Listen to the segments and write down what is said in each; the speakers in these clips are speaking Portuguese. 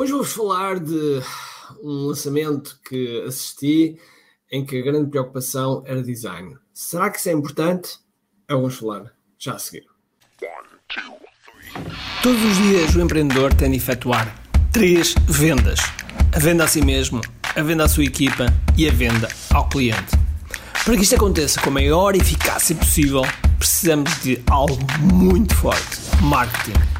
Hoje vou-vos falar de um lançamento que assisti em que a grande preocupação era design. Será que isso é importante? É vamos falar já a seguir. Todos os dias o empreendedor tem de efetuar três vendas: a venda a si mesmo, a venda à sua equipa e a venda ao cliente. Para que isto aconteça com a maior eficácia possível, precisamos de algo muito forte: marketing.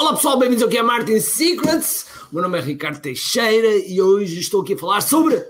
Olá pessoal, bem-vindos ao QI Marketing Secrets. O meu nome é Ricardo Teixeira e hoje estou aqui a falar sobre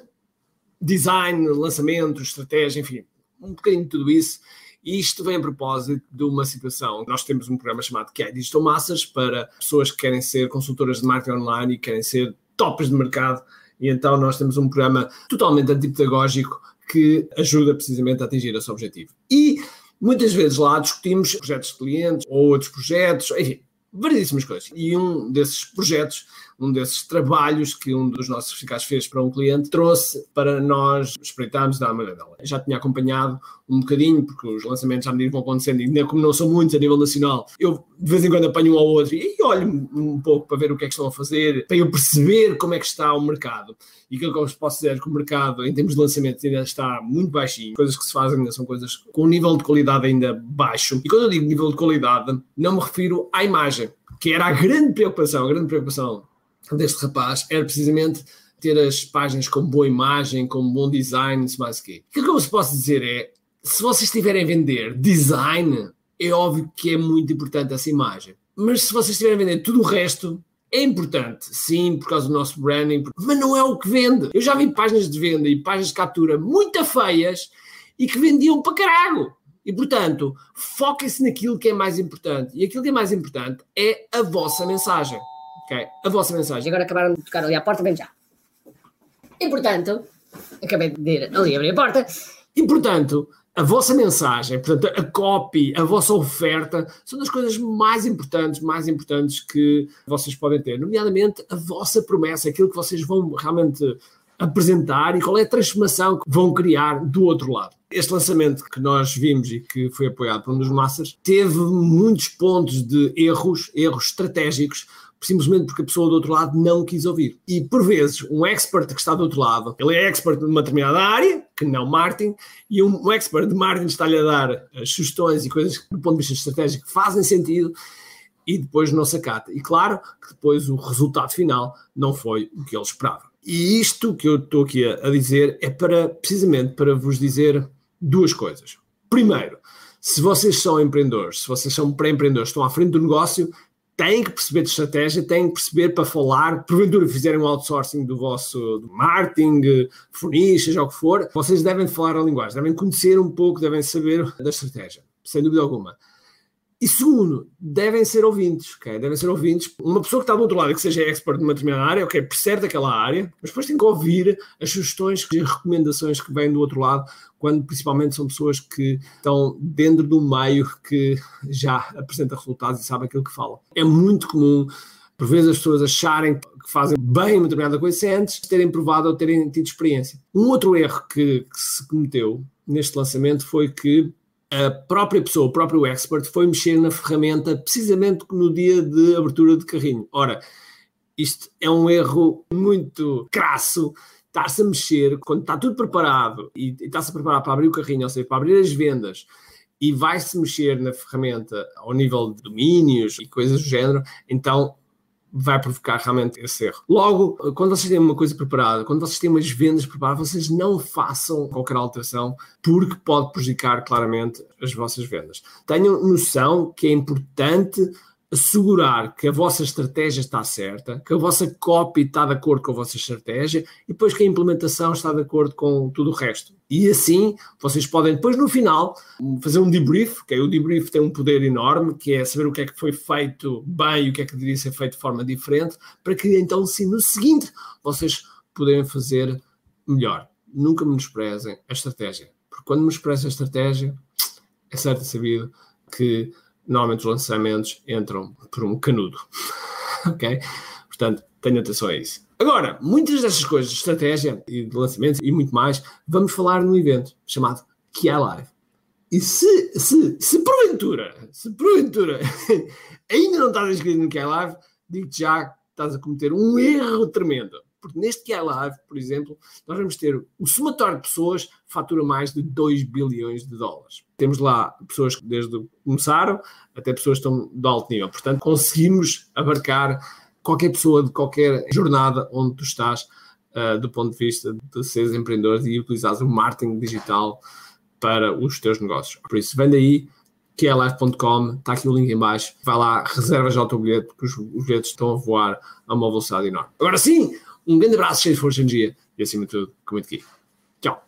design, lançamento, estratégia, enfim, um bocadinho de tudo isso. E isto vem a propósito de uma situação. Nós temos um programa chamado que é Digital Massas para pessoas que querem ser consultoras de marketing online e querem ser tops de mercado. E então nós temos um programa totalmente antipedagógico que ajuda precisamente a atingir esse objetivo. E muitas vezes lá discutimos projetos de clientes ou outros projetos, enfim, variedíssimas coisas. E um desses projetos, um desses trabalhos que um dos nossos fiscais fez para um cliente, trouxe para nós espreitarmos da dela. Já tinha acompanhado um bocadinho, porque os lançamentos à medida vão acontecendo, e como não são muitos a nível nacional, eu de vez em quando apanho um ao outro e olho um pouco para ver o que é que estão a fazer, para eu perceber como é que está o mercado. E aquilo que eu vos posso dizer é que o mercado, em termos de lançamentos, ainda está muito baixinho. Coisas que se fazem ainda são coisas com um nível de qualidade ainda baixo. E quando eu digo nível de qualidade, não me refiro à imagem, que era a grande preocupação, a grande preocupação deste rapaz, era precisamente ter as páginas com boa imagem, com bom design, se mais que. Aquilo que eu vos posso dizer é, se vocês estiverem a vender design, é óbvio que é muito importante essa imagem. Mas se vocês estiverem a vender tudo o resto, é importante, sim, por causa do nosso branding, mas não é o que vende. Eu já vi páginas de venda e páginas de captura muito feias e que vendiam para caralho. E, portanto, foquem-se naquilo que é mais importante. E aquilo que é mais importante é a vossa mensagem. Ok? A vossa mensagem. E agora acabaram de tocar ali à porta, vem já. E, portanto, acabei de ir ali abrir a porta. E, portanto, a vossa mensagem, portanto, a copy, a vossa oferta, são das coisas mais importantes, mais importantes que vocês podem ter, nomeadamente a vossa promessa, aquilo que vocês vão realmente apresentar e qual é a transformação que vão criar do outro lado. Este lançamento que nós vimos e que foi apoiado por um dos Masters teve muitos pontos de erros, erros estratégicos, simplesmente porque a pessoa do outro lado não quis ouvir. E por vezes, um expert que está do outro lado, ele é expert numa determinada área, que não marketing, e um, expert de marketing está-lhe a dar as sugestões e coisas que, do ponto de vista estratégico, fazem sentido e depois não se acata. E claro que depois o resultado final não foi o que ele esperava. E isto que eu estou aqui a, dizer é para, precisamente, para vos dizer duas coisas. Primeiro, se vocês são empreendedores, se vocês são pré-empreendedores, estão à frente do negócio, têm que perceber de estratégia, têm que perceber para falar, porventura fizerem um outsourcing do vosso do marketing, funis, seja o que for, vocês devem falar a linguagem, devem conhecer um pouco, devem saber da estratégia, sem dúvida alguma. E segundo, devem ser ouvintes, ok? Devem ser ouvintes. Uma pessoa que está do outro lado que seja expert numa determinada área, ok, percebe daquela área, mas depois tem que ouvir as sugestões e recomendações que vêm do outro lado, quando principalmente são pessoas que estão dentro do meio que já apresenta resultados e sabe aquilo que falam. É muito comum, por vezes, as pessoas acharem que fazem bem uma determinada coisa sem antes terem provado ou terem tido experiência. Um outro erro que, que se cometeu neste lançamento foi que a própria pessoa, o próprio expert, foi mexer na ferramenta precisamente no dia de abertura de carrinho. Ora, isto é um erro muito crasso. Estar-se a mexer quando está tudo preparado e está-se a preparar para abrir o carrinho, ou seja, para abrir as vendas, e vai-se mexer na ferramenta ao nível de domínios e coisas do género, então vai provocar realmente esse erro. Logo, quando vocês têm uma coisa preparada, quando vocês têm umas vendas preparadas, vocês não façam qualquer alteração, porque pode prejudicar claramente as vossas vendas. Tenham noção que é importante assegurar que a vossa estratégia está certa, que a vossa copy está de acordo com a vossa estratégia e depois que a implementação está de acordo com tudo o resto. E assim, vocês podem depois no final fazer um debrief, que o debrief tem um poder enorme, que é saber o que é que foi feito bem e o que é que deveria ser feito de forma diferente, para que então sim no seguinte vocês poderem fazer melhor. Nunca menosprezem a estratégia. Porque quando menosprezem a estratégia, é certo sabido que normalmente os lançamentos entram por um canudo. ok? Portanto, tenham atenção a isso. Agora, muitas destas coisas de estratégia e de lançamentos e muito mais, vamos falar num evento chamado QI Live. E se, se, se porventura, se porventura ainda não estás inscrito no QI Live, digo-te já que estás a cometer um erro tremendo. Porque neste QI Live, por exemplo, nós vamos ter o somatório de pessoas fatura mais de 2 bilhões de dólares. Temos lá pessoas que desde começaram até pessoas que estão de alto nível. Portanto, conseguimos abarcar qualquer pessoa de qualquer jornada onde tu estás, uh, do ponto de vista de seres empreendedor e utilizares o marketing digital para os teus negócios. Por isso, vem daí, que é live.com, está aqui o link em baixo, vai lá, reserva já o teu bilhete, porque os, os bilhetes estão a voar a uma velocidade enorme. Agora sim, um grande abraço, cheio de força e energia e acima de tudo, com muito aqui. Tchau.